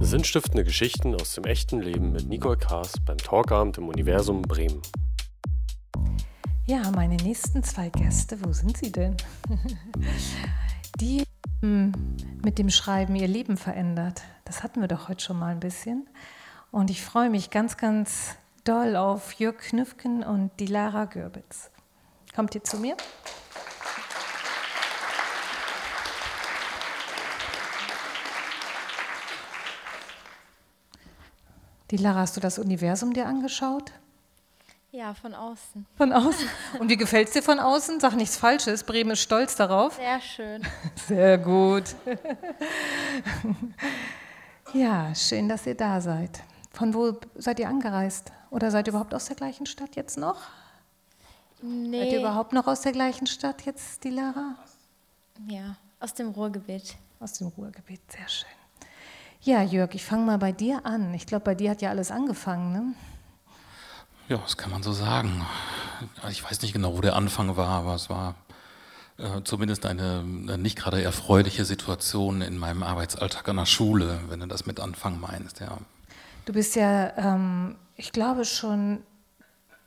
Sinnstiftende Geschichten aus dem echten Leben mit Nicole Kaas beim Talkabend im Universum Bremen. Ja, meine nächsten zwei Gäste, wo sind sie denn? Die hm, mit dem Schreiben ihr Leben verändert. Das hatten wir doch heute schon mal ein bisschen. Und ich freue mich ganz, ganz doll auf Jörg Knüffken und die Lara Gürbitz. Kommt ihr zu mir? Die Lara, hast du das Universum dir angeschaut? Ja, von außen. Von außen. Und wie gefällt es dir von außen? Sag nichts Falsches. Bremen ist stolz darauf. Sehr schön. Sehr gut. Ja, schön, dass ihr da seid. Von wo seid ihr angereist? Oder seid ihr überhaupt aus der gleichen Stadt jetzt noch? Nee. Seid ihr überhaupt noch aus der gleichen Stadt jetzt, die Lara? Ja, aus dem Ruhrgebiet. Aus dem Ruhrgebiet, sehr schön. Ja, Jörg, ich fange mal bei dir an. Ich glaube, bei dir hat ja alles angefangen, ne? Ja, das kann man so sagen. Ich weiß nicht genau, wo der Anfang war, aber es war äh, zumindest eine, eine nicht gerade erfreuliche Situation in meinem Arbeitsalltag an der Schule, wenn du das mit Anfang meinst, ja. Du bist ja, ähm, ich glaube, schon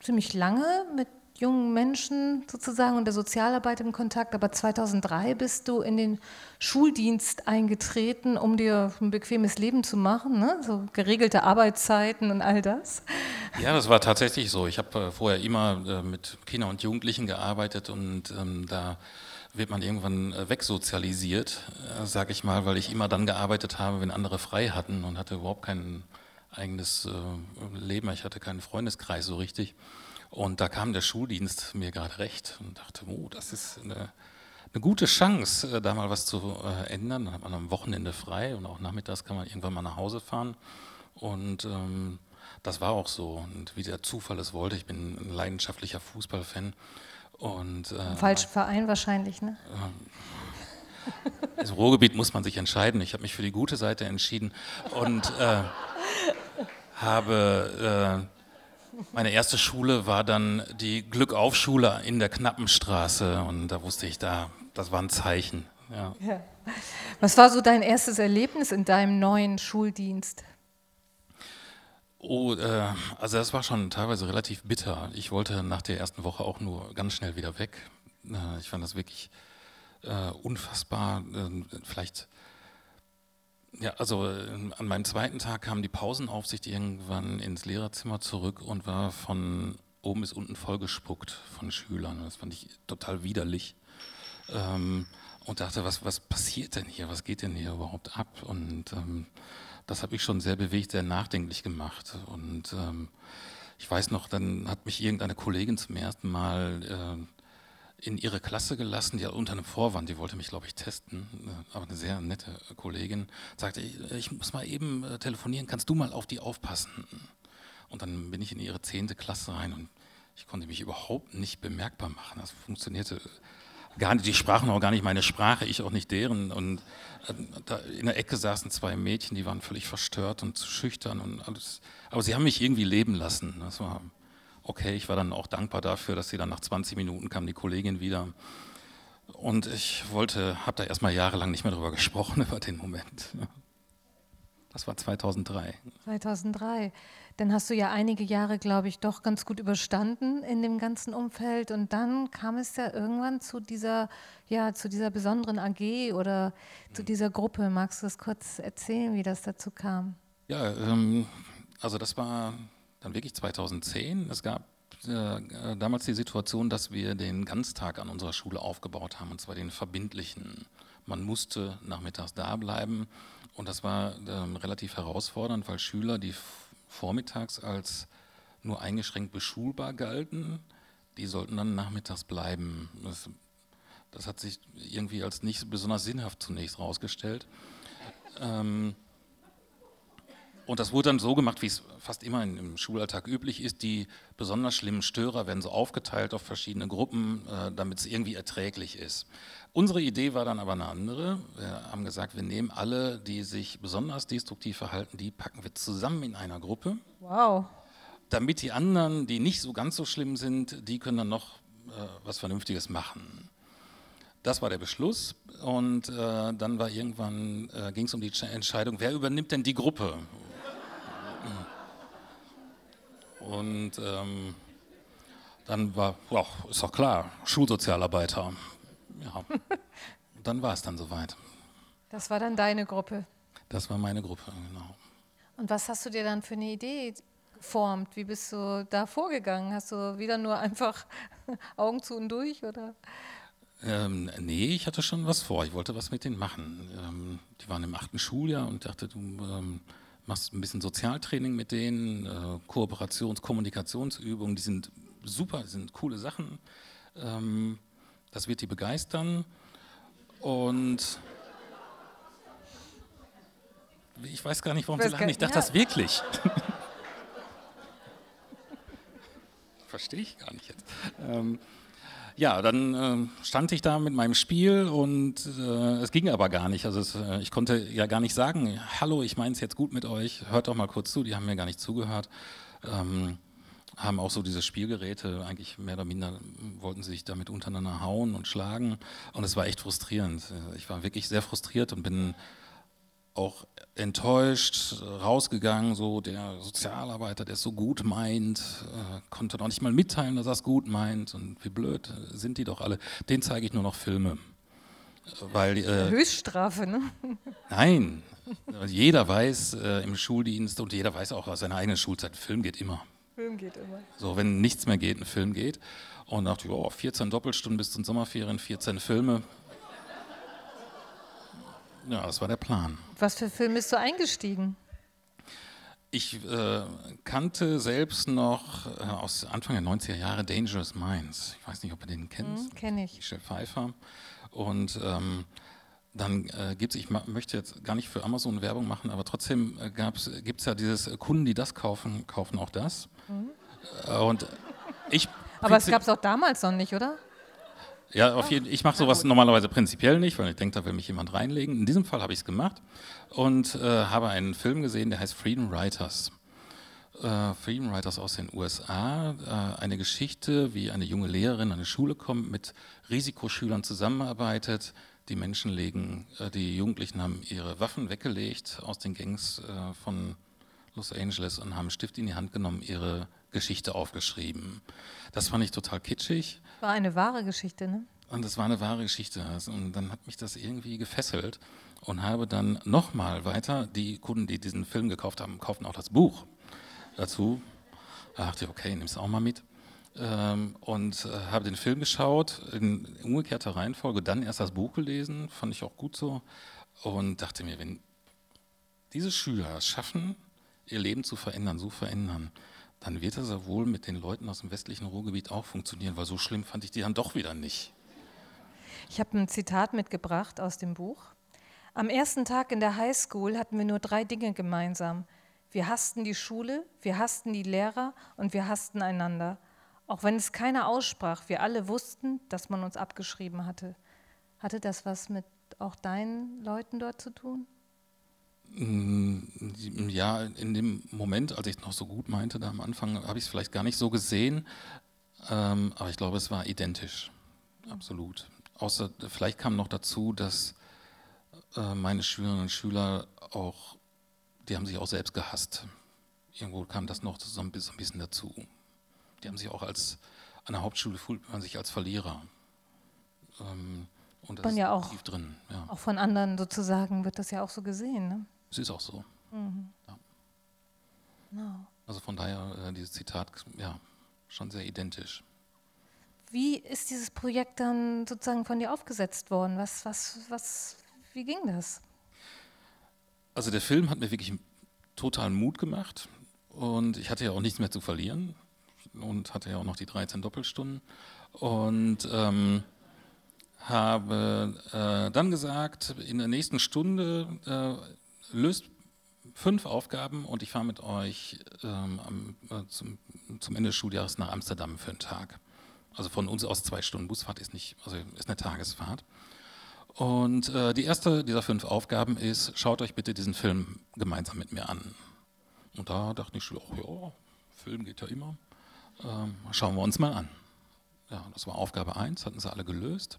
ziemlich lange mit jungen Menschen sozusagen und der Sozialarbeit im Kontakt, aber 2003 bist du in den Schuldienst eingetreten, um dir ein bequemes Leben zu machen, ne? so geregelte Arbeitszeiten und all das. Ja, das war tatsächlich so. Ich habe äh, vorher immer äh, mit Kindern und Jugendlichen gearbeitet und ähm, da wird man irgendwann äh, wegsozialisiert, sage ich mal, weil ich immer dann gearbeitet habe, wenn andere frei hatten und hatte überhaupt kein eigenes Leben. Ich hatte keinen Freundeskreis so richtig. Und da kam der Schuldienst mir gerade recht und dachte, oh, das ist eine, eine gute Chance, äh, da mal was zu äh, ändern. Dann hat man am Wochenende frei und auch nachmittags kann man irgendwann mal nach Hause fahren. Und ähm, das war auch so. Und wie der Zufall es wollte, ich bin ein leidenschaftlicher Fußballfan. Und, äh, Falschen Verein wahrscheinlich, ne? Äh, Im Ruhrgebiet muss man sich entscheiden. Ich habe mich für die gute Seite entschieden und äh, habe äh, meine erste Schule war dann die Glückauf-Schule in der Knappenstraße und da wusste ich, da, das war ein Zeichen. Ja. Ja. Was war so dein erstes Erlebnis in deinem neuen Schuldienst? Oh, äh, also das war schon teilweise relativ bitter. Ich wollte nach der ersten Woche auch nur ganz schnell wieder weg. Äh, ich fand das wirklich äh, unfassbar. Äh, vielleicht ja, also äh, an meinem zweiten Tag kam die Pausenaufsicht irgendwann ins Lehrerzimmer zurück und war von oben bis unten vollgespuckt von Schülern. Das fand ich total widerlich. Ähm, und dachte, was, was passiert denn hier? Was geht denn hier überhaupt ab? Und ähm, das habe ich schon sehr bewegt, sehr nachdenklich gemacht. Und ähm, ich weiß noch, dann hat mich irgendeine Kollegin zum ersten Mal äh, in ihre Klasse gelassen, die unter einem Vorwand, die wollte mich, glaube ich, testen, äh, aber eine sehr nette Kollegin, sagte, ich muss mal eben äh, telefonieren, kannst du mal auf die aufpassen? Und dann bin ich in ihre zehnte Klasse rein und ich konnte mich überhaupt nicht bemerkbar machen. Das funktionierte gar nicht, die sprachen auch gar nicht meine Sprache, ich auch nicht deren. Und äh, in der Ecke saßen zwei Mädchen, die waren völlig verstört und zu schüchtern und alles. Aber sie haben mich irgendwie leben lassen. Das war okay, ich war dann auch dankbar dafür, dass sie dann nach 20 Minuten kam die Kollegin wieder. Und ich wollte, habe da erstmal jahrelang nicht mehr darüber gesprochen, über den Moment. Das war 2003. 2003. Dann hast du ja einige Jahre, glaube ich, doch ganz gut überstanden in dem ganzen Umfeld. Und dann kam es ja irgendwann zu dieser, ja, zu dieser besonderen AG oder zu hm. dieser Gruppe. Magst du das kurz erzählen, wie das dazu kam? Ja, ähm, also das war dann wirklich 2010. Es gab äh, damals die Situation, dass wir den Ganztag an unserer Schule aufgebaut haben, und zwar den verbindlichen. Man musste nachmittags da bleiben und das war ähm, relativ herausfordernd, weil Schüler, die vormittags als nur eingeschränkt beschulbar galten, die sollten dann nachmittags bleiben. Das, das hat sich irgendwie als nicht besonders sinnhaft zunächst herausgestellt. Ähm, und das wurde dann so gemacht, wie es fast immer im Schulalltag üblich ist. Die besonders schlimmen Störer werden so aufgeteilt auf verschiedene Gruppen, äh, damit es irgendwie erträglich ist. Unsere Idee war dann aber eine andere. Wir haben gesagt, wir nehmen alle, die sich besonders destruktiv verhalten, die packen wir zusammen in einer Gruppe. Wow. Damit die anderen, die nicht so ganz so schlimm sind, die können dann noch äh, was Vernünftiges machen. das war der Beschluss. Und äh, dann war irgendwann, äh, ging es um die Entscheidung, wer übernimmt denn die Gruppe? Und ähm, dann war, wow, ist doch klar, Schulsozialarbeiter. Ja. dann war es dann soweit. Das war dann deine Gruppe. Das war meine Gruppe, genau. Und was hast du dir dann für eine Idee geformt? Wie bist du da vorgegangen? Hast du wieder nur einfach Augen zu und durch oder? Ähm, nee, ich hatte schon was vor. Ich wollte was mit denen machen. Ähm, die waren im achten Schuljahr und dachte, du ähm, machst ein bisschen Sozialtraining mit denen, äh, Kooperations-, Kommunikationsübungen, die sind super, das sind coole Sachen. Ähm, das wird die begeistern. Und ich weiß gar nicht, warum sie lachen. Ich dachte ja. das wirklich. Verstehe ich gar nicht jetzt. Ähm, ja, dann äh, stand ich da mit meinem Spiel und äh, es ging aber gar nicht. Also es, äh, ich konnte ja gar nicht sagen, hallo, ich meine es jetzt gut mit euch, hört doch mal kurz zu, die haben mir gar nicht zugehört. Ähm, haben auch so diese Spielgeräte, eigentlich mehr oder minder wollten sie sich damit untereinander hauen und schlagen. Und es war echt frustrierend. Ich war wirklich sehr frustriert und bin auch enttäuscht rausgegangen. So der Sozialarbeiter, der es so gut meint, äh, konnte noch nicht mal mitteilen, dass er es gut meint. Und wie blöd sind die doch alle. Den zeige ich nur noch Filme. Weil, äh, Höchststrafe, ne? Nein, jeder weiß äh, im Schuldienst und jeder weiß auch aus seiner eigenen Schulzeit, Film geht immer. Film geht immer. So, wenn nichts mehr geht, ein Film geht. Und dachte, oh, 14 Doppelstunden bis zum Sommerferien, 14 Filme. Ja, das war der Plan. Was für Film bist du eingestiegen? Ich äh, kannte selbst noch äh, aus Anfang der 90er Jahre Dangerous Minds. Ich weiß nicht, ob du den kennst. Mhm, Kenne ich. Michelle Pfeiffer. Und ähm, dann äh, gibt es, ich möchte jetzt gar nicht für Amazon Werbung machen, aber trotzdem äh, gibt es ja dieses äh, Kunden, die das kaufen, kaufen auch das. Mhm. Äh, und ich. Aber es gab es auch damals noch nicht, oder? Ja, auf jeden, ich mache sowas normalerweise prinzipiell nicht, weil ich denke, da will mich jemand reinlegen. In diesem Fall habe ich es gemacht und äh, habe einen Film gesehen, der heißt Freedom Writers. Äh, Freedom Writers aus den USA. Äh, eine Geschichte, wie eine junge Lehrerin an eine Schule kommt, mit Risikoschülern zusammenarbeitet, die Menschen legen, äh, die Jugendlichen haben ihre Waffen weggelegt aus den Gangs äh, von Los Angeles und haben Stift in die Hand genommen, ihre Geschichte aufgeschrieben. Das fand ich total kitschig. War eine wahre Geschichte, ne? Und das war eine wahre Geschichte. Und dann hat mich das irgendwie gefesselt und habe dann nochmal weiter, die Kunden, die diesen Film gekauft haben, kauften auch das Buch dazu. Da dachte ich, okay, nimm es auch mal mit ähm, und äh, habe den Film geschaut, in umgekehrter Reihenfolge, dann erst das Buch gelesen, fand ich auch gut so und dachte mir, wenn diese Schüler es schaffen, ihr Leben zu verändern, so verändern, dann wird das ja wohl mit den Leuten aus dem westlichen Ruhrgebiet auch funktionieren, weil so schlimm fand ich die dann doch wieder nicht. Ich habe ein Zitat mitgebracht aus dem Buch. Am ersten Tag in der Highschool hatten wir nur drei Dinge gemeinsam. Wir hassten die Schule, wir hassten die Lehrer und wir hassten einander. Auch wenn es keiner aussprach, wir alle wussten, dass man uns abgeschrieben hatte. Hatte das was mit auch deinen Leuten dort zu tun? Mm, ja, in dem Moment, als ich es noch so gut meinte, da am Anfang, habe ich es vielleicht gar nicht so gesehen, ähm, aber ich glaube, es war identisch, absolut. Außer vielleicht kam noch dazu, dass äh, meine Schülerinnen und Schüler auch, die haben sich auch selbst gehasst. Irgendwo kam das noch so ein bisschen dazu die haben sich auch als, an der Hauptschule fühlt man sich als Verlierer. Ähm, und das man ist ja auch, tief drin. Ja. Auch von anderen sozusagen wird das ja auch so gesehen. Ne? Es ist auch so. Mhm. Ja. No. Also von daher äh, dieses Zitat, ja, schon sehr identisch. Wie ist dieses Projekt dann sozusagen von dir aufgesetzt worden? Was, was, was, wie ging das? Also der Film hat mir wirklich totalen Mut gemacht und ich hatte ja auch nichts mehr zu verlieren und hatte ja auch noch die 13 Doppelstunden. Und ähm, habe äh, dann gesagt, in der nächsten Stunde äh, löst fünf Aufgaben und ich fahre mit euch ähm, äh, zum, zum, Ende des Schuljahres nach Amsterdam für einen Tag. Also von uns aus zwei Stunden Busfahrt ist nicht, also ist eine Tagesfahrt. Und äh, die erste dieser fünf Aufgaben ist, schaut euch bitte diesen Film gemeinsam mit mir an. Und da dachte ich, oh ja, Film geht ja immer. Ähm, schauen wir uns mal an. Ja, das war Aufgabe 1, hatten sie alle gelöst.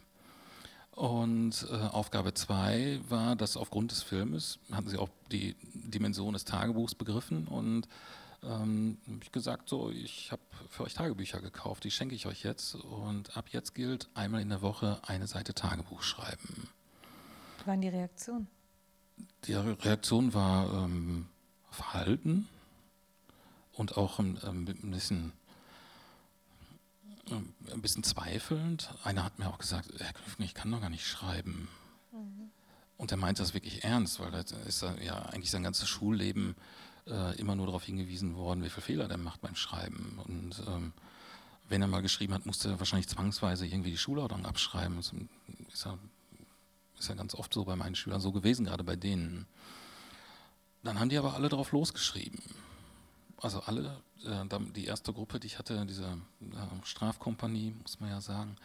Und äh, Aufgabe zwei war, dass aufgrund des Filmes hatten sie auch die Dimension des Tagebuchs begriffen und ähm, habe ich gesagt, so, ich habe für euch Tagebücher gekauft, die schenke ich euch jetzt und ab jetzt gilt einmal in der Woche eine Seite Tagebuch schreiben. Was waren die Reaktionen? Die Reaktion war ähm, Verhalten und auch ein, ein bisschen ein bisschen zweifelnd. Einer hat mir auch gesagt, Herr Knüffgen, ich kann doch gar nicht schreiben. Mhm. Und er meint das wirklich ernst, weil da ist ja eigentlich sein ganzes Schulleben äh, immer nur darauf hingewiesen worden, wie viele Fehler der macht beim Schreiben. Und ähm, wenn er mal geschrieben hat, musste er wahrscheinlich zwangsweise irgendwie die Schulordnung abschreiben. Das ist ja, ist ja ganz oft so bei meinen Schülern so gewesen, gerade bei denen. Dann haben die aber alle darauf losgeschrieben. Also alle äh, die erste Gruppe, die ich hatte, diese äh, Strafkompanie, muss man ja sagen,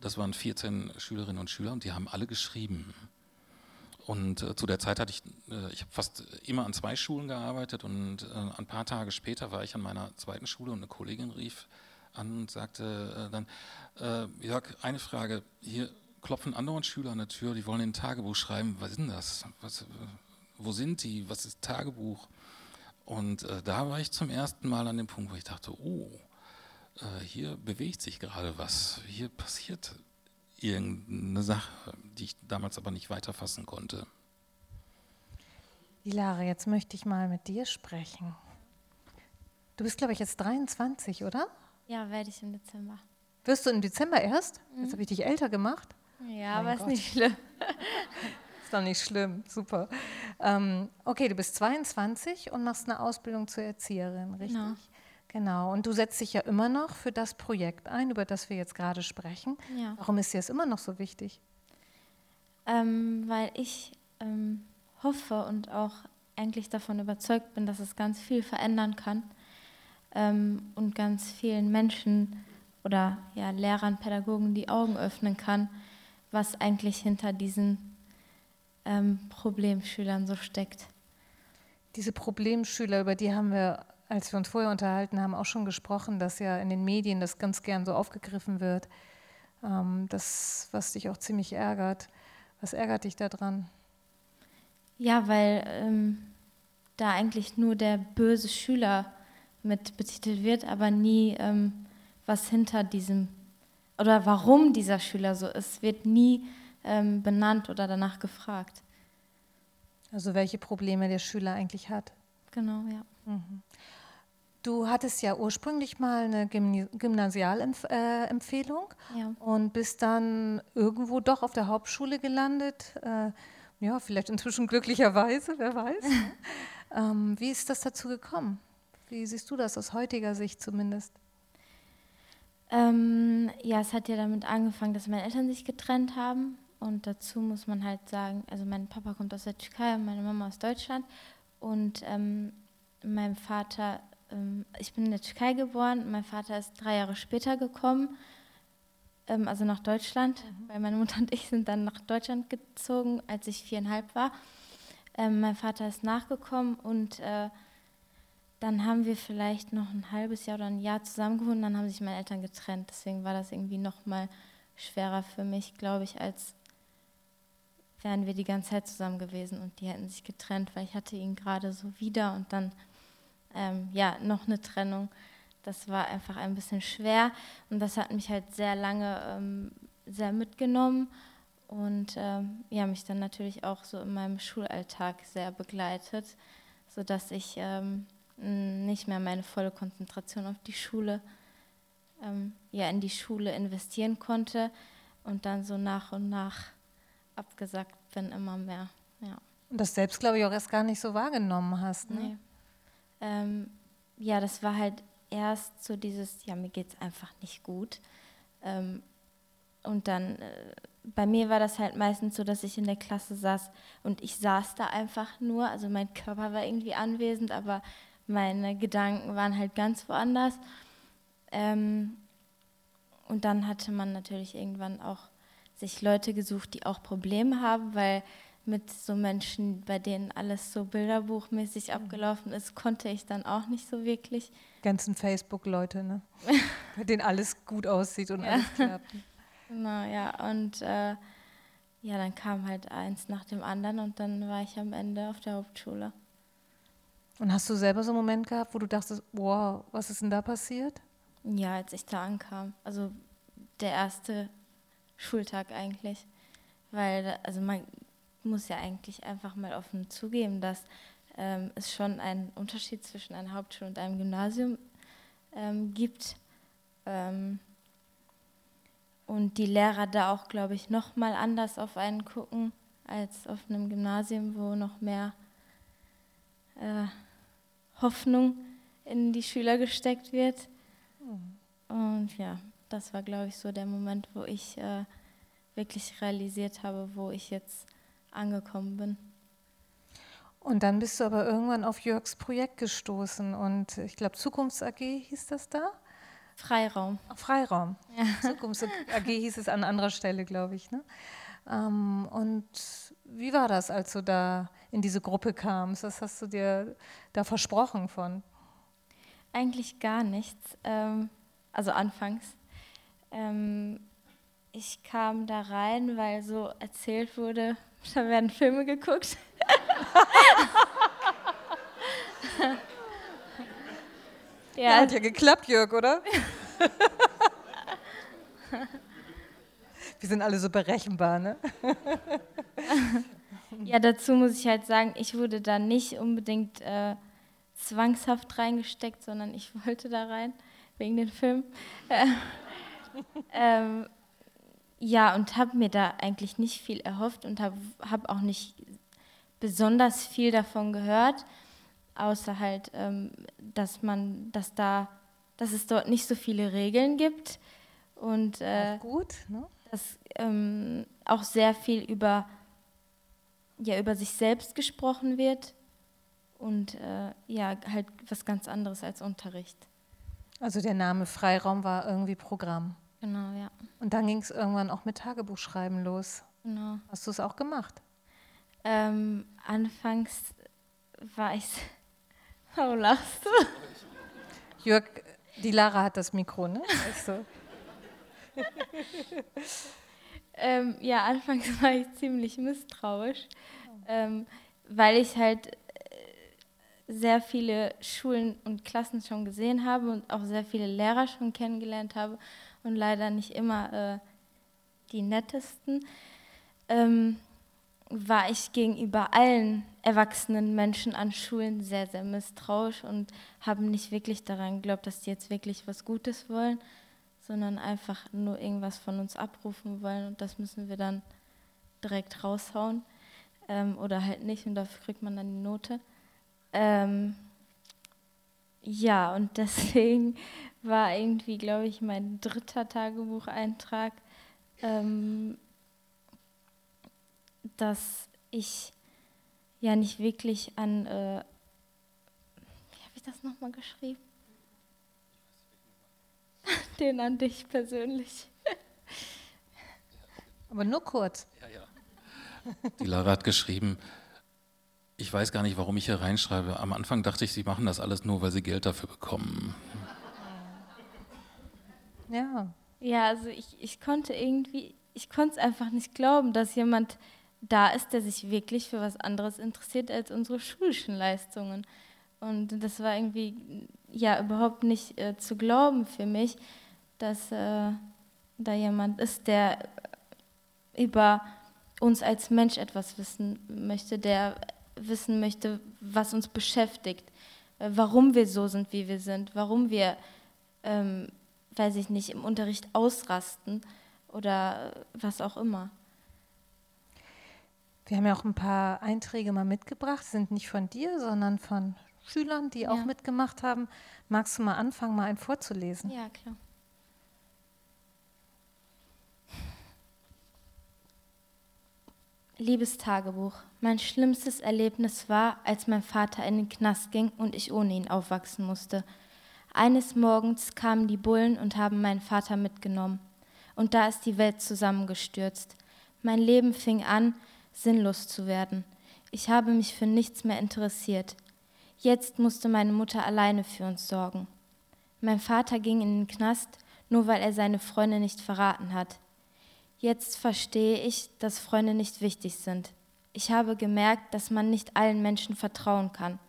das waren 14 Schülerinnen und Schüler und die haben alle geschrieben. Und äh, zu der Zeit hatte ich, äh, ich habe fast immer an zwei Schulen gearbeitet und äh, ein paar Tage später war ich an meiner zweiten Schule und eine Kollegin rief an und sagte äh, dann, Jörg, eine Frage, hier klopfen andere Schüler an der Tür, die wollen ein Tagebuch schreiben, was ist denn das? Was, wo sind die? Was ist Tagebuch? Und äh, da war ich zum ersten Mal an dem Punkt, wo ich dachte, oh, äh, hier bewegt sich gerade was, hier passiert irgendeine Sache, die ich damals aber nicht weiterfassen konnte. Lara, jetzt möchte ich mal mit dir sprechen. Du bist, glaube ich, jetzt 23, oder? Ja, werde ich im Dezember. Wirst du im Dezember erst? Mhm. Jetzt habe ich dich älter gemacht. Ja, mein aber Gott. ist nicht schlimm. ist doch nicht schlimm, super. Ähm, okay, du bist 22 und machst eine Ausbildung zur Erzieherin, richtig? Genau. Genau, und du setzt dich ja immer noch für das Projekt ein, über das wir jetzt gerade sprechen. Ja. Warum ist dir das immer noch so wichtig? Ähm, weil ich ähm, hoffe und auch eigentlich davon überzeugt bin, dass es ganz viel verändern kann ähm, und ganz vielen Menschen oder ja, Lehrern, Pädagogen die Augen öffnen kann, was eigentlich hinter diesen ähm, Problemschülern so steckt. Diese Problemschüler, über die haben wir, als wir uns vorher unterhalten haben, auch schon gesprochen, dass ja in den Medien das ganz gern so aufgegriffen wird. Ähm, das, was dich auch ziemlich ärgert. Was ärgert dich daran? Ja, weil ähm, da eigentlich nur der böse Schüler mit betitelt wird, aber nie ähm, was hinter diesem oder warum dieser Schüler so ist, wird nie ähm, benannt oder danach gefragt. Also welche Probleme der Schüler eigentlich hat. Genau, ja. Mhm. Du hattest ja ursprünglich mal eine Gymnasialempfehlung äh, ja. und bist dann irgendwo doch auf der Hauptschule gelandet. Äh, ja, vielleicht inzwischen glücklicherweise, wer weiß. ähm, wie ist das dazu gekommen? Wie siehst du das aus heutiger Sicht zumindest? Ähm, ja, es hat ja damit angefangen, dass meine Eltern sich getrennt haben und dazu muss man halt sagen, also mein Papa kommt aus der Türkei und meine Mama aus Deutschland. Und ähm, mein Vater, ähm, ich bin in der Türkei geboren, mein Vater ist drei Jahre später gekommen, ähm, also nach Deutschland, mhm. weil meine Mutter und ich sind dann nach Deutschland gezogen, als ich viereinhalb war. Ähm, mein Vater ist nachgekommen und äh, dann haben wir vielleicht noch ein halbes Jahr oder ein Jahr zusammen gewohnt, dann haben sich meine Eltern getrennt. Deswegen war das irgendwie noch mal schwerer für mich, glaube ich, als wären wir die ganze Zeit zusammen gewesen und die hätten sich getrennt, weil ich hatte ihn gerade so wieder und dann ähm, ja noch eine Trennung. Das war einfach ein bisschen schwer und das hat mich halt sehr lange ähm, sehr mitgenommen und ähm, ja mich dann natürlich auch so in meinem Schulalltag sehr begleitet, sodass ich ähm, nicht mehr meine volle Konzentration auf die Schule ähm, ja in die Schule investieren konnte und dann so nach und nach abgesagt bin, immer mehr. Ja. Und das selbst, glaube ich, auch erst gar nicht so wahrgenommen hast. Ne? Nee. Ähm, ja, das war halt erst so dieses, ja, mir geht es einfach nicht gut. Ähm, und dann, äh, bei mir war das halt meistens so, dass ich in der Klasse saß und ich saß da einfach nur. Also mein Körper war irgendwie anwesend, aber meine Gedanken waren halt ganz woanders. Ähm, und dann hatte man natürlich irgendwann auch sich Leute gesucht, die auch Probleme haben, weil mit so Menschen, bei denen alles so bilderbuchmäßig mhm. abgelaufen ist, konnte ich dann auch nicht so wirklich. Ganzen Facebook-Leute, ne? bei denen alles gut aussieht und ja. alles klappt. Genau, ja. Und äh, ja, dann kam halt eins nach dem anderen und dann war ich am Ende auf der Hauptschule. Und hast du selber so einen Moment gehabt, wo du dachtest, wow, was ist denn da passiert? Ja, als ich da ankam. Also der erste Schultag eigentlich. Weil, also man muss ja eigentlich einfach mal offen zugeben, dass ähm, es schon einen Unterschied zwischen einer Hauptschule und einem Gymnasium ähm, gibt. Ähm, und die Lehrer da auch, glaube ich, noch mal anders auf einen gucken als auf einem Gymnasium, wo noch mehr äh, Hoffnung in die Schüler gesteckt wird. Und ja, das war, glaube ich, so der Moment, wo ich äh, wirklich realisiert habe, wo ich jetzt angekommen bin. Und dann bist du aber irgendwann auf Jörgs Projekt gestoßen und ich glaube Zukunfts AG hieß das da? Freiraum. Freiraum. Ja. Zukunfts AG hieß es an anderer Stelle, glaube ich. Ne? Ähm, und wie war das, als du da in diese Gruppe kamst? Was hast du dir da versprochen von? Eigentlich gar nichts. Ähm, also anfangs. Ähm, ich kam da rein, weil so erzählt wurde, da werden Filme geguckt. ja, ja, hat ja geklappt, Jörg, oder? Wir sind alle so berechenbar, ne? ja, dazu muss ich halt sagen, ich wurde da nicht unbedingt äh, zwangshaft reingesteckt, sondern ich wollte da rein, wegen den Filmen. Äh, ähm, ja, und habe mir da eigentlich nicht viel erhofft und habe hab auch nicht besonders viel davon gehört, außer halt, ähm, dass man, dass da, dass es dort nicht so viele Regeln gibt und äh, gut, ne? dass ähm, auch sehr viel über ja über sich selbst gesprochen wird und äh, ja halt was ganz anderes als Unterricht. Also der Name Freiraum war irgendwie Programm. Genau, ja. Und dann ging es irgendwann auch mit Tagebuchschreiben los. Genau. Hast du es auch gemacht? Ähm, anfangs war ich. Warum lachst du? Jörg, die Lara hat das Mikro, ne? Also. ähm, ja, anfangs war ich ziemlich misstrauisch, ähm, weil ich halt äh, sehr viele Schulen und Klassen schon gesehen habe und auch sehr viele Lehrer schon kennengelernt habe und leider nicht immer äh, die nettesten, ähm, war ich gegenüber allen erwachsenen Menschen an Schulen sehr, sehr misstrauisch und habe nicht wirklich daran geglaubt, dass die jetzt wirklich was Gutes wollen, sondern einfach nur irgendwas von uns abrufen wollen und das müssen wir dann direkt raushauen ähm, oder halt nicht und dafür kriegt man dann die Note. Ähm, ja, und deswegen war irgendwie, glaube ich, mein dritter Tagebucheintrag, ähm, dass ich ja nicht wirklich an, äh, wie habe ich das nochmal geschrieben? Den an dich persönlich. Aber nur kurz. Ja, ja. Die Lara hat geschrieben, ich weiß gar nicht, warum ich hier reinschreibe. Am Anfang dachte ich, sie machen das alles nur, weil sie Geld dafür bekommen. Ja. Ja, also ich, ich konnte irgendwie, ich konnte es einfach nicht glauben, dass jemand da ist, der sich wirklich für was anderes interessiert als unsere schulischen Leistungen. Und das war irgendwie ja überhaupt nicht äh, zu glauben für mich, dass äh, da jemand ist, der über uns als Mensch etwas wissen möchte, der wissen möchte, was uns beschäftigt, äh, warum wir so sind, wie wir sind, warum wir ähm, weiß ich nicht, im Unterricht ausrasten oder was auch immer. Wir haben ja auch ein paar Einträge mal mitgebracht, sind nicht von dir, sondern von Schülern, die ja. auch mitgemacht haben. Magst du mal anfangen, mal einen vorzulesen? Ja, klar. Liebes Tagebuch, mein schlimmstes Erlebnis war, als mein Vater in den Knast ging und ich ohne ihn aufwachsen musste. Eines Morgens kamen die Bullen und haben meinen Vater mitgenommen. Und da ist die Welt zusammengestürzt. Mein Leben fing an, sinnlos zu werden. Ich habe mich für nichts mehr interessiert. Jetzt musste meine Mutter alleine für uns sorgen. Mein Vater ging in den Knast, nur weil er seine Freundin nicht verraten hat. Jetzt verstehe ich, dass Freunde nicht wichtig sind. Ich habe gemerkt, dass man nicht allen Menschen vertrauen kann.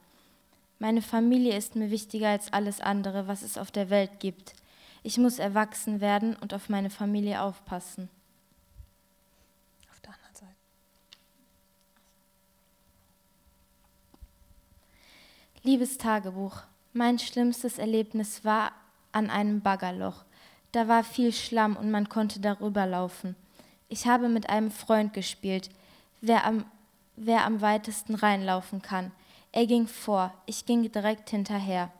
Meine Familie ist mir wichtiger als alles andere, was es auf der Welt gibt. Ich muss erwachsen werden und auf meine Familie aufpassen. Auf der anderen Seite. Liebes Tagebuch, mein schlimmstes Erlebnis war an einem Baggerloch. Da war viel Schlamm und man konnte darüber laufen. Ich habe mit einem Freund gespielt, wer am, wer am weitesten reinlaufen kann. Er ging vor, ich ging direkt hinterher.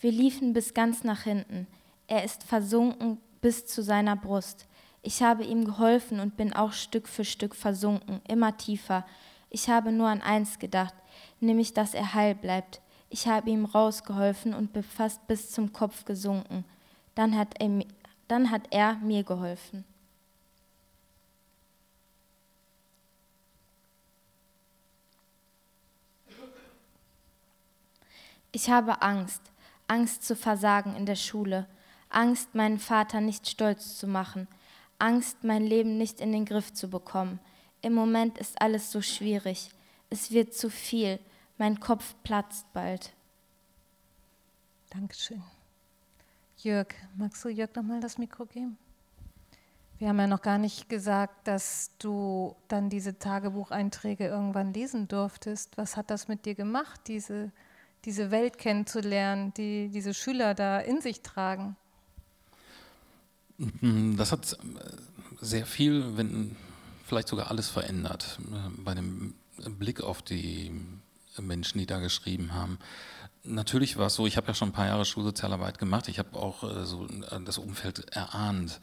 Wir liefen bis ganz nach hinten. Er ist versunken bis zu seiner Brust. Ich habe ihm geholfen und bin auch Stück für Stück versunken, immer tiefer. Ich habe nur an eins gedacht, nämlich dass er heil bleibt. Ich habe ihm rausgeholfen und bin fast bis zum Kopf gesunken. Dann hat er, dann hat er mir geholfen. Ich habe Angst, Angst zu versagen in der Schule, Angst, meinen Vater nicht stolz zu machen, Angst, mein Leben nicht in den Griff zu bekommen. Im Moment ist alles so schwierig. Es wird zu viel. Mein Kopf platzt bald. Dankeschön. Jörg, magst du Jörg nochmal das Mikro geben? Wir haben ja noch gar nicht gesagt, dass du dann diese Tagebucheinträge irgendwann lesen durftest. Was hat das mit dir gemacht, diese diese Welt kennenzulernen, die diese Schüler da in sich tragen? Mhm, das hat sehr viel, wenn vielleicht sogar alles verändert äh, bei dem Blick auf die Menschen, die da geschrieben haben. Natürlich war es so, ich habe ja schon ein paar Jahre Schulsozialarbeit gemacht, ich habe auch äh, so äh, das Umfeld erahnt,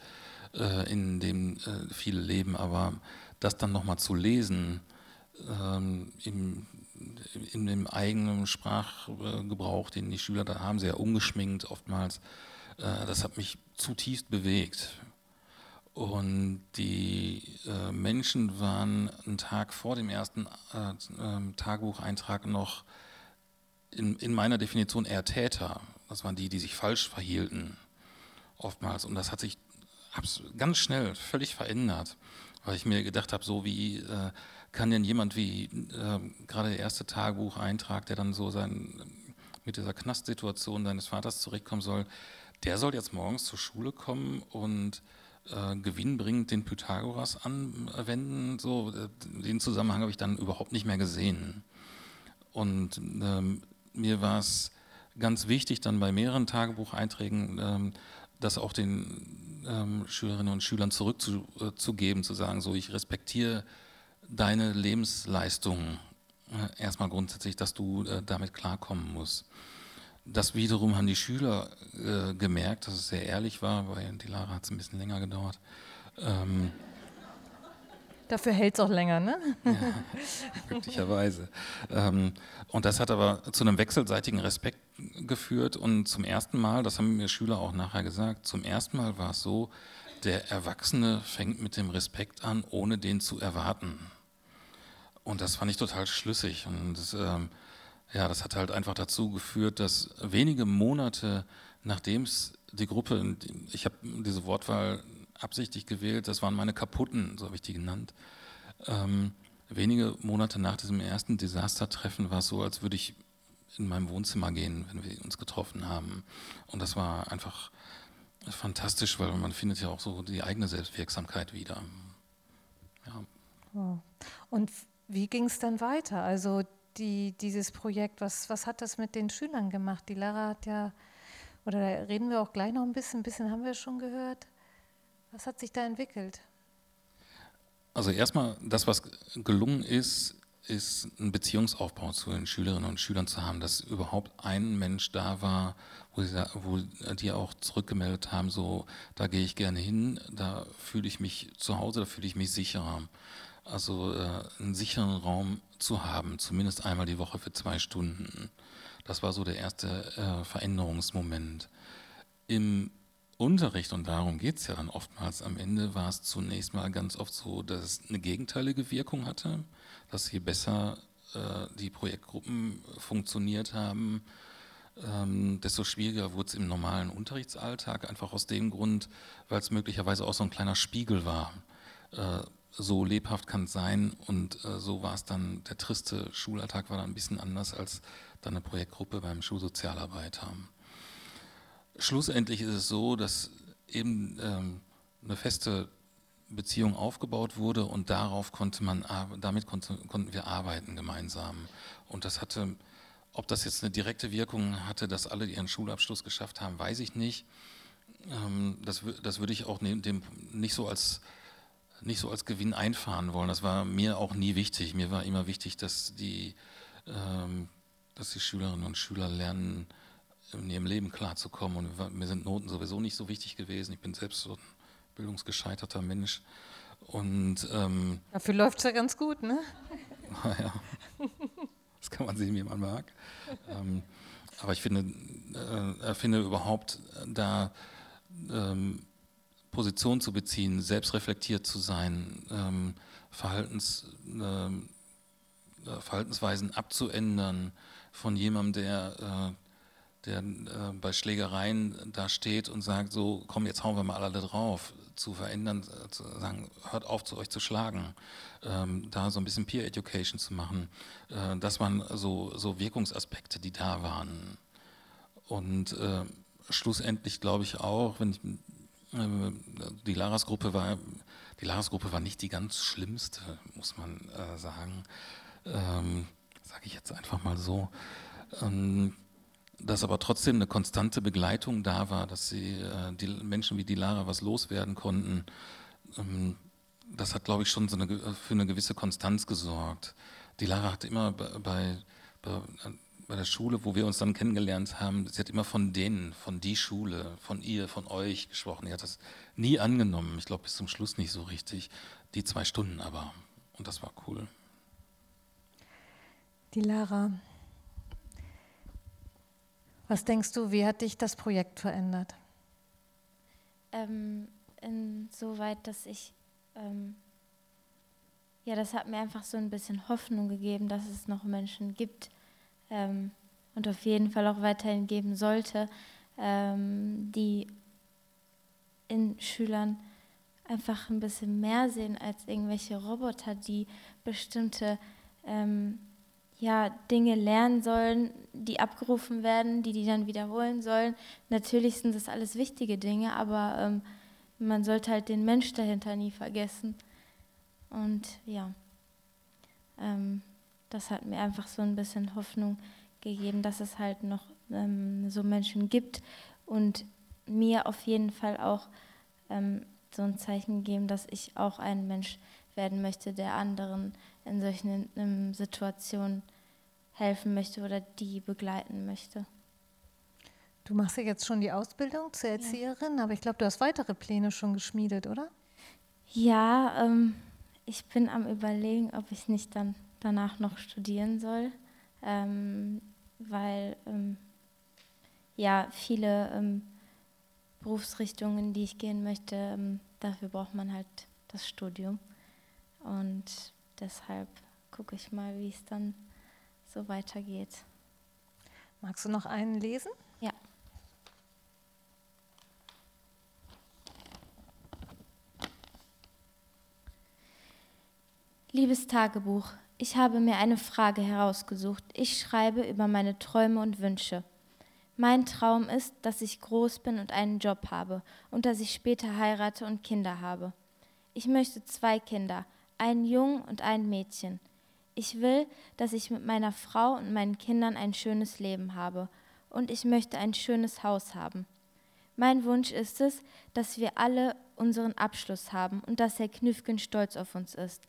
in dem viele leben, aber das dann nochmal zu lesen, ähm, im in dem eigenen Sprachgebrauch, den die Schüler da haben, sehr ungeschminkt oftmals, äh, das hat mich zutiefst bewegt. Und die äh, Menschen waren einen Tag vor dem ersten äh, ähm, Tagebucheintrag noch in, in meiner Definition eher Täter. Das waren die, die sich falsch verhielten, oftmals. Und das hat sich ganz schnell völlig verändert, weil ich mir gedacht habe, so wie kann denn jemand wie äh, gerade der erste Tagebucheintrag, der dann so sein, mit dieser Knastsituation seines Vaters zurückkommen soll, der soll jetzt morgens zur Schule kommen und äh, gewinnbringend den Pythagoras anwenden. So, äh, den Zusammenhang habe ich dann überhaupt nicht mehr gesehen. Und ähm, mir war es ganz wichtig, dann bei mehreren Tagebucheinträgen ähm, das auch den ähm, Schülerinnen und Schülern zurückzugeben, zu, äh, zu sagen, so ich respektiere deine Lebensleistung äh, erstmal grundsätzlich, dass du äh, damit klarkommen musst. Das wiederum haben die Schüler äh, gemerkt, dass es sehr ehrlich war, weil die Lara hat es ein bisschen länger gedauert. Ähm, Dafür hält es auch länger, ne? ja, glücklicherweise. Ähm, und das hat aber zu einem wechselseitigen Respekt geführt. Und zum ersten Mal, das haben mir Schüler auch nachher gesagt, zum ersten Mal war es so, der Erwachsene fängt mit dem Respekt an, ohne den zu erwarten. Und das fand ich total schlüssig. Und das, ähm, ja, das hat halt einfach dazu geführt, dass wenige Monate nachdem es die Gruppe, ich habe diese Wortwahl absichtlich gewählt, das waren meine kaputten, so habe ich die genannt. Ähm, wenige Monate nach diesem ersten Desastertreffen war es so, als würde ich in meinem Wohnzimmer gehen, wenn wir uns getroffen haben. Und das war einfach fantastisch, weil man findet ja auch so die eigene Selbstwirksamkeit wieder. Ja. Und wie ging es dann weiter? Also die, dieses Projekt, was, was hat das mit den Schülern gemacht? Die Lara hat ja, oder da reden wir auch gleich noch ein bisschen, ein bisschen haben wir schon gehört. Was hat sich da entwickelt? Also erstmal, das, was gelungen ist, ist ein Beziehungsaufbau zu den Schülerinnen und Schülern zu haben, dass überhaupt ein Mensch da war, wo, sie, wo die auch zurückgemeldet haben, so, da gehe ich gerne hin, da fühle ich mich zu Hause, da fühle ich mich sicherer. Also äh, einen sicheren Raum zu haben, zumindest einmal die Woche für zwei Stunden. Das war so der erste äh, Veränderungsmoment. Im Unterricht, und darum geht es ja dann oftmals am Ende, war es zunächst mal ganz oft so, dass es eine gegenteilige Wirkung hatte, dass je besser äh, die Projektgruppen funktioniert haben, ähm, desto schwieriger wurde es im normalen Unterrichtsalltag, einfach aus dem Grund, weil es möglicherweise auch so ein kleiner Spiegel war äh, so lebhaft kann es sein und äh, so war es dann, der triste Schulalltag war dann ein bisschen anders als dann eine Projektgruppe beim Schulsozialarbeiter. Schlussendlich ist es so, dass eben ähm, eine feste Beziehung aufgebaut wurde und darauf konnte man, damit konnte, konnten wir arbeiten gemeinsam. Und das hatte, ob das jetzt eine direkte Wirkung hatte, dass alle ihren Schulabschluss geschafft haben, weiß ich nicht. Ähm, das, das würde ich auch dem nicht so als nicht so als Gewinn einfahren wollen. Das war mir auch nie wichtig. Mir war immer wichtig, dass die, ähm, dass die Schülerinnen und Schüler lernen, in ihrem Leben klarzukommen. Und mir sind Noten sowieso nicht so wichtig gewesen. Ich bin selbst so ein bildungsgescheiterter Mensch. Und ähm, dafür läuft es ja ganz gut, ne? Naja, das kann man sehen, wie man mag. ähm, aber ich finde, äh, finde überhaupt da ähm, Position zu beziehen, selbstreflektiert zu sein, ähm, Verhaltens, ähm, äh, Verhaltensweisen abzuändern von jemandem, der, äh, der äh, bei Schlägereien da steht und sagt, so komm, jetzt hauen wir mal alle drauf, zu verändern, äh, zu sagen, hört auf, zu euch zu schlagen, ähm, da so ein bisschen Peer Education zu machen. Äh, das waren so, so Wirkungsaspekte, die da waren. Und äh, schlussendlich glaube ich auch, wenn ich die Laras-Gruppe war, Laras-Gruppe war nicht die ganz schlimmste, muss man äh, sagen. Ähm, Sage ich jetzt einfach mal so. Ähm, dass aber trotzdem eine konstante Begleitung da war, dass sie äh, die Menschen wie die Lara was loswerden konnten. Ähm, das hat, glaube ich, schon so eine, für eine gewisse Konstanz gesorgt. Die Lara hat immer bei, bei, bei bei der Schule, wo wir uns dann kennengelernt haben, sie hat immer von denen, von die Schule, von ihr, von euch gesprochen. Sie hat das nie angenommen. Ich glaube, bis zum Schluss nicht so richtig. Die zwei Stunden aber. Und das war cool. Die Lara. Was denkst du, wie hat dich das Projekt verändert? Ähm, insoweit, dass ich, ähm, ja, das hat mir einfach so ein bisschen Hoffnung gegeben, dass es noch Menschen gibt, ähm, und auf jeden Fall auch weiterhin geben sollte, ähm, die in Schülern einfach ein bisschen mehr sehen als irgendwelche Roboter, die bestimmte ähm, ja, Dinge lernen sollen, die abgerufen werden, die die dann wiederholen sollen. Natürlich sind das alles wichtige Dinge, aber ähm, man sollte halt den Mensch dahinter nie vergessen. Und ja, ähm, das hat mir einfach so ein bisschen Hoffnung gegeben, dass es halt noch ähm, so Menschen gibt und mir auf jeden Fall auch ähm, so ein Zeichen gegeben, dass ich auch ein Mensch werden möchte, der anderen in solchen ähm, Situationen helfen möchte oder die begleiten möchte. Du machst ja jetzt schon die Ausbildung zur Erzieherin, ja. aber ich glaube, du hast weitere Pläne schon geschmiedet, oder? Ja, ähm, ich bin am Überlegen, ob ich nicht dann danach noch studieren soll, ähm, weil ähm, ja viele ähm, Berufsrichtungen, die ich gehen möchte, ähm, dafür braucht man halt das Studium. Und deshalb gucke ich mal, wie es dann so weitergeht. Magst du noch einen lesen? Ja. Liebes Tagebuch, ich habe mir eine Frage herausgesucht. Ich schreibe über meine Träume und Wünsche. Mein Traum ist, dass ich groß bin und einen Job habe und dass ich später heirate und Kinder habe. Ich möchte zwei Kinder, einen Jungen und ein Mädchen. Ich will, dass ich mit meiner Frau und meinen Kindern ein schönes Leben habe und ich möchte ein schönes Haus haben. Mein Wunsch ist es, dass wir alle unseren Abschluss haben und dass Herr Knüfgen stolz auf uns ist.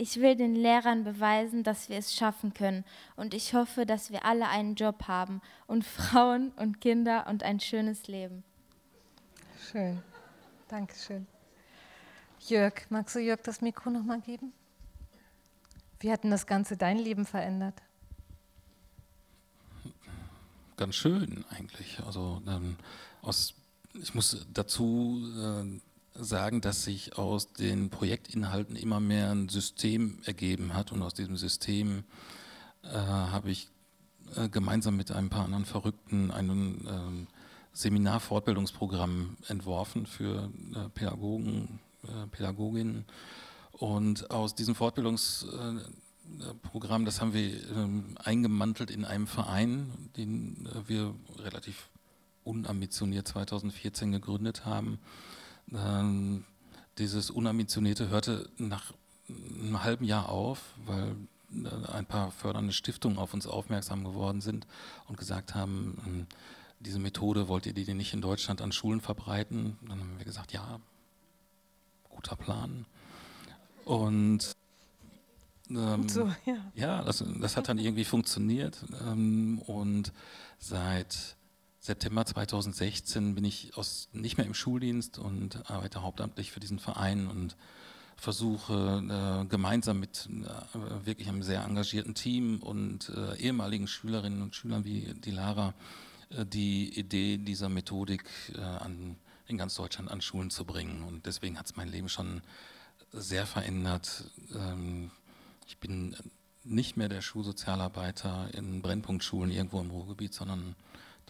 Ich will den Lehrern beweisen, dass wir es schaffen können. Und ich hoffe, dass wir alle einen Job haben und Frauen und Kinder und ein schönes Leben. Schön. Dankeschön. Jörg, magst du Jörg das Mikro nochmal geben? Wie hat denn das Ganze dein Leben verändert? Ganz schön eigentlich. Also ähm, aus, ich muss dazu äh, sagen, dass sich aus den Projektinhalten immer mehr ein System ergeben hat und aus diesem System äh, habe ich äh, gemeinsam mit ein paar anderen Verrückten ein äh, Seminar-Fortbildungsprogramm entworfen für äh, Pädagogen, Pädagoginnen. Und aus diesem Fortbildungsprogramm, das haben wir ähm, eingemantelt in einem Verein, den wir relativ unambitioniert 2014 gegründet haben. Ähm, dieses Unambitionierte hörte nach einem halben Jahr auf, weil äh, ein paar fördernde Stiftungen auf uns aufmerksam geworden sind und gesagt haben, ähm, diese Methode wollt ihr die nicht in Deutschland an Schulen verbreiten? Dann haben wir gesagt, ja, guter Plan. Und ähm, so, ja, ja das, das, hat dann irgendwie funktioniert. Ähm, und seit September 2016 bin ich aus, nicht mehr im Schuldienst und arbeite hauptamtlich für diesen Verein und versuche äh, gemeinsam mit äh, wirklich einem sehr engagierten Team und äh, ehemaligen Schülerinnen und Schülern wie die Lara äh, die Idee dieser Methodik äh, an, in ganz Deutschland an Schulen zu bringen. Und deswegen hat es mein Leben schon sehr verändert. Ähm, ich bin nicht mehr der Schulsozialarbeiter in Brennpunktschulen irgendwo im Ruhrgebiet, sondern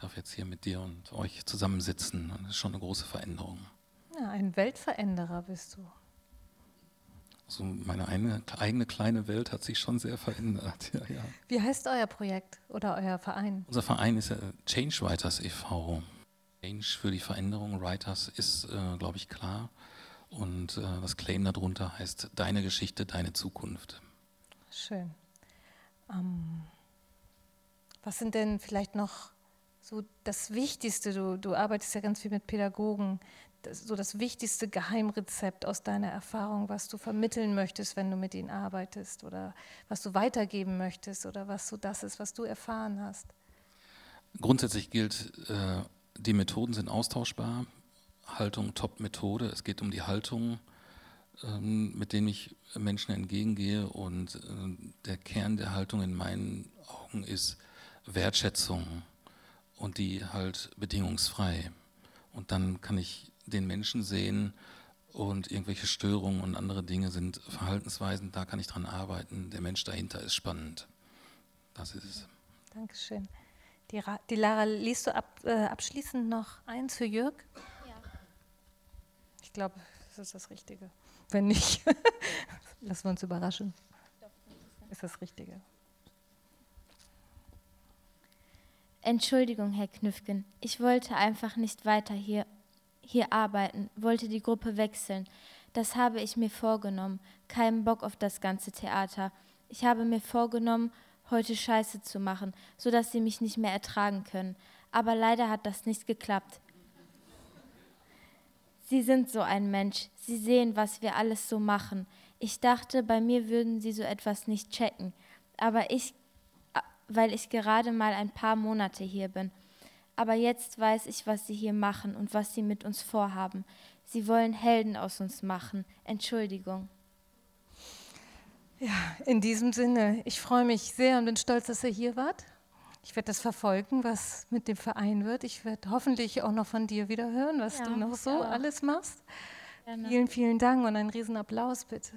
darf jetzt hier mit dir und euch zusammensitzen. Das ist schon eine große Veränderung. Ja, ein Weltveränderer bist du. Also meine eine, eigene kleine Welt hat sich schon sehr verändert. Ja, ja. Wie heißt euer Projekt oder euer Verein? Unser Verein ist Change Writers e.V. Change für die Veränderung Writers ist, äh, glaube ich, klar. Und äh, das Claim darunter heißt Deine Geschichte, deine Zukunft. Schön. Ähm, was sind denn vielleicht noch so das Wichtigste? Du, du arbeitest ja ganz viel mit Pädagogen das, so das wichtigste Geheimrezept aus deiner Erfahrung, was du vermitteln möchtest, wenn du mit ihnen arbeitest oder was du weitergeben möchtest oder was so das ist, was du erfahren hast? Grundsätzlich gilt, äh, die Methoden sind austauschbar. Haltung, Top-Methode. Es geht um die Haltung, ähm, mit denen ich Menschen entgegengehe. Und äh, der Kern der Haltung in meinen Augen ist Wertschätzung und die halt bedingungsfrei. Und dann kann ich den Menschen sehen und irgendwelche Störungen und andere Dinge sind Verhaltensweisen, da kann ich dran arbeiten. Der Mensch dahinter ist spannend. Das ist es. Dankeschön. Die, die Lara, liest du ab, äh, abschließend noch eins für Jörg? Ja. Ich glaube, das ist das Richtige. Wenn nicht, lassen wir uns überraschen. Ist das Richtige. Entschuldigung, Herr Knüffgen, ich wollte einfach nicht weiter hier hier arbeiten, wollte die Gruppe wechseln. Das habe ich mir vorgenommen. Keinen Bock auf das ganze Theater. Ich habe mir vorgenommen, heute Scheiße zu machen, sodass sie mich nicht mehr ertragen können. Aber leider hat das nicht geklappt. Sie sind so ein Mensch. Sie sehen, was wir alles so machen. Ich dachte, bei mir würden Sie so etwas nicht checken. Aber ich, weil ich gerade mal ein paar Monate hier bin aber jetzt weiß ich, was sie hier machen und was sie mit uns vorhaben. Sie wollen Helden aus uns machen. Entschuldigung. Ja, in diesem Sinne, ich freue mich sehr und bin stolz, dass ihr hier wart. Ich werde das verfolgen, was mit dem Verein wird. Ich werde hoffentlich auch noch von dir wieder hören, was ja, du noch so alles machst. Gerne. Vielen, vielen Dank und einen riesen Applaus bitte.